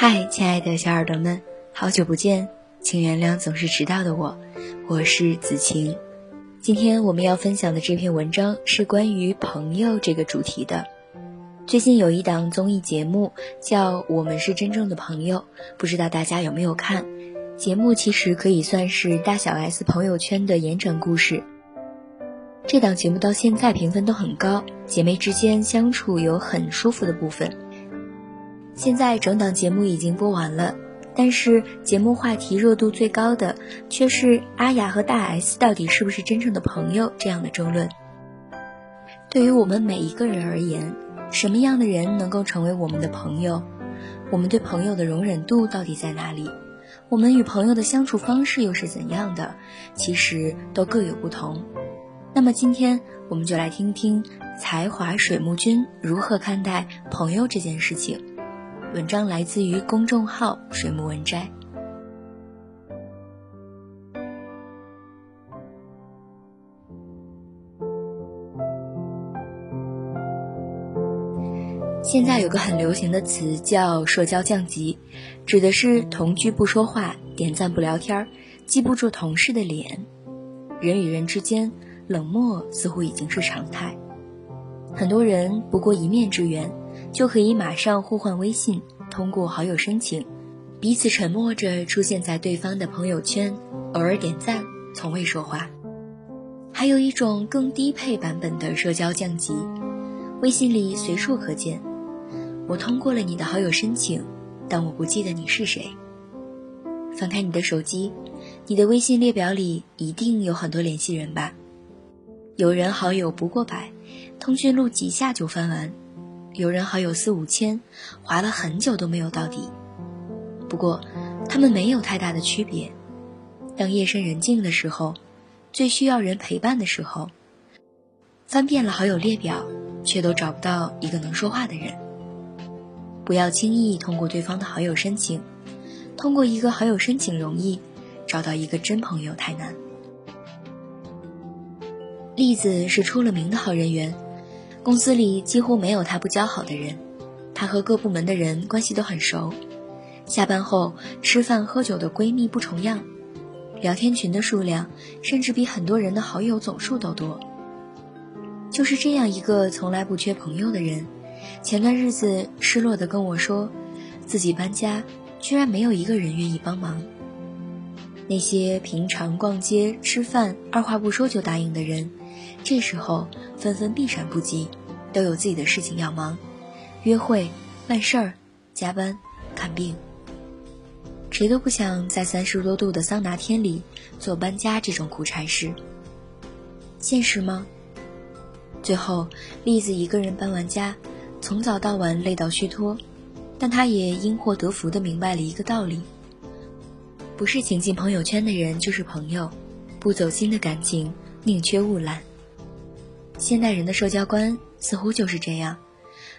嗨，亲爱的小耳朵们，好久不见，请原谅总是迟到的我，我是子晴。今天我们要分享的这篇文章是关于朋友这个主题的。最近有一档综艺节目叫《我们是真正的朋友》，不知道大家有没有看？节目其实可以算是大小 S 朋友圈的延展故事。这档节目到现在评分都很高，姐妹之间相处有很舒服的部分。现在整档节目已经播完了，但是节目话题热度最高的却是阿雅和大 S 到底是不是真正的朋友这样的争论。对于我们每一个人而言，什么样的人能够成为我们的朋友？我们对朋友的容忍度到底在哪里？我们与朋友的相处方式又是怎样的？其实都各有不同。那么今天我们就来听听才华水木君如何看待朋友这件事情。文章来自于公众号水木文摘。现在有个很流行的词叫“社交降级”，指的是同居不说话、点赞不聊天、记不住同事的脸，人与人之间。冷漠似乎已经是常态，很多人不过一面之缘，就可以马上互换微信，通过好友申请，彼此沉默着出现在对方的朋友圈，偶尔点赞，从未说话。还有一种更低配版本的社交降级，微信里随处可见，我通过了你的好友申请，但我不记得你是谁。翻开你的手机，你的微信列表里一定有很多联系人吧。有人好友不过百，通讯录几下就翻完；有人好友四五千，划了很久都没有到底。不过，他们没有太大的区别。当夜深人静的时候，最需要人陪伴的时候，翻遍了好友列表，却都找不到一个能说话的人。不要轻易通过对方的好友申请，通过一个好友申请容易，找到一个真朋友太难。栗子是出了名的好人缘，公司里几乎没有她不交好的人，她和各部门的人关系都很熟，下班后吃饭喝酒的闺蜜不重样，聊天群的数量甚至比很多人的好友总数都多。就是这样一个从来不缺朋友的人，前段日子失落的跟我说，自己搬家居然没有一个人愿意帮忙。那些平常逛街吃饭二话不说就答应的人。这时候纷纷避闪不及，都有自己的事情要忙，约会、办事儿、加班、看病。谁都不想在三十多度的桑拿天里做搬家这种苦差事。现实吗？最后，栗子一个人搬完家，从早到晚累到虚脱，但她也因祸得福的明白了一个道理：不是请进朋友圈的人就是朋友，不走心的感情宁缺毋滥。现代人的社交观似乎就是这样，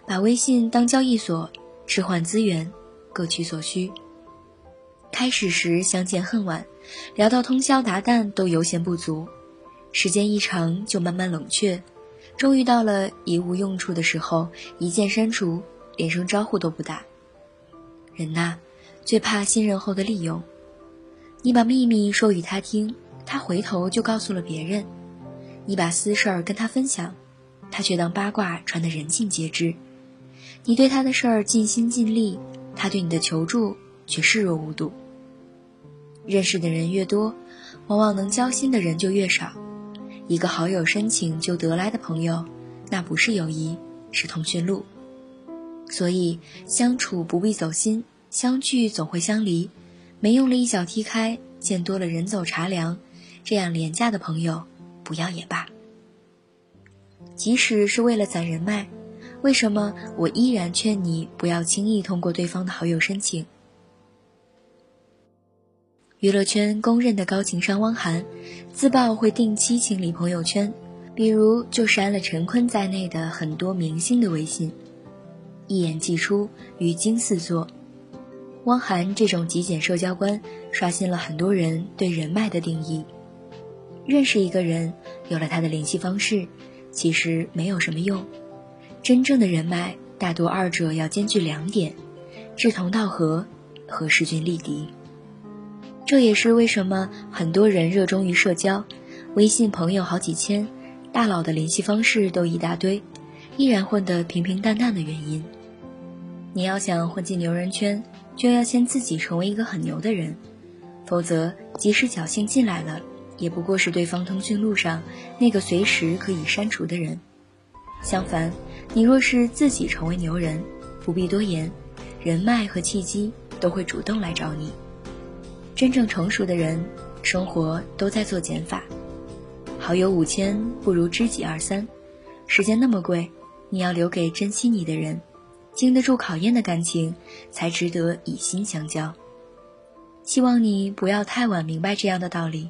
把微信当交易所，置换资源，各取所需。开始时相见恨晚，聊到通宵达旦都油钱不足，时间一长就慢慢冷却，终于到了一无用处的时候，一键删除，连声招呼都不打。人呐，最怕信任后的利用。你把秘密说与他听，他回头就告诉了别人。你把私事儿跟他分享，他却当八卦传得人尽皆知；你对他的事儿尽心尽力，他对你的求助却视若无睹。认识的人越多，往往能交心的人就越少。一个好友申请就得来的朋友，那不是友谊，是通讯录。所以相处不必走心，相聚总会相离。没用了一脚踢开，见多了人走茶凉，这样廉价的朋友。不要也罢。即使是为了攒人脉，为什么我依然劝你不要轻易通过对方的好友申请？娱乐圈公认的高情商汪涵，自曝会定期清理朋友圈，比如就删了陈坤在内的很多明星的微信，一言既出，语惊四座。汪涵这种极简社交观，刷新了很多人对人脉的定义。认识一个人，有了他的联系方式，其实没有什么用。真正的人脉，大多二者要兼具两点：志同道合和势均力敌。这也是为什么很多人热衷于社交，微信朋友好几千，大佬的联系方式都一大堆，依然混得平平淡淡的原因。你要想混进牛人圈，就要先自己成为一个很牛的人，否则即使侥幸进来了，也不过是对方通讯录上那个随时可以删除的人。相反，你若是自己成为牛人，不必多言，人脉和契机都会主动来找你。真正成熟的人，生活都在做减法，好友五千不如知己二三。时间那么贵，你要留给珍惜你的人。经得住考验的感情，才值得以心相交。希望你不要太晚明白这样的道理：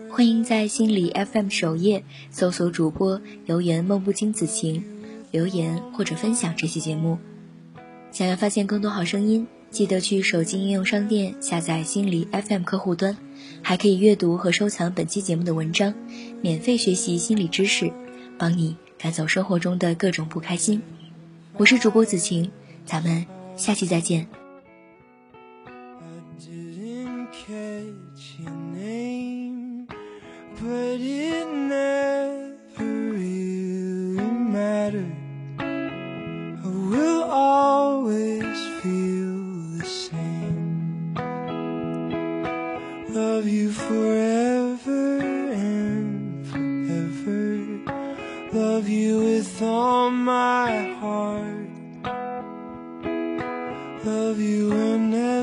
欢迎在心理 FM 首页搜索主播“留言梦不惊子晴”，留言或者分享这期节目。想要发现更多好声音，记得去手机应用商店下载心理 FM 客户端，还可以阅读和收藏本期节目的文章，免费学习心理知识，帮你赶走生活中的各种不开心。我是主播子晴，咱们下期再见。my heart. Love you and never.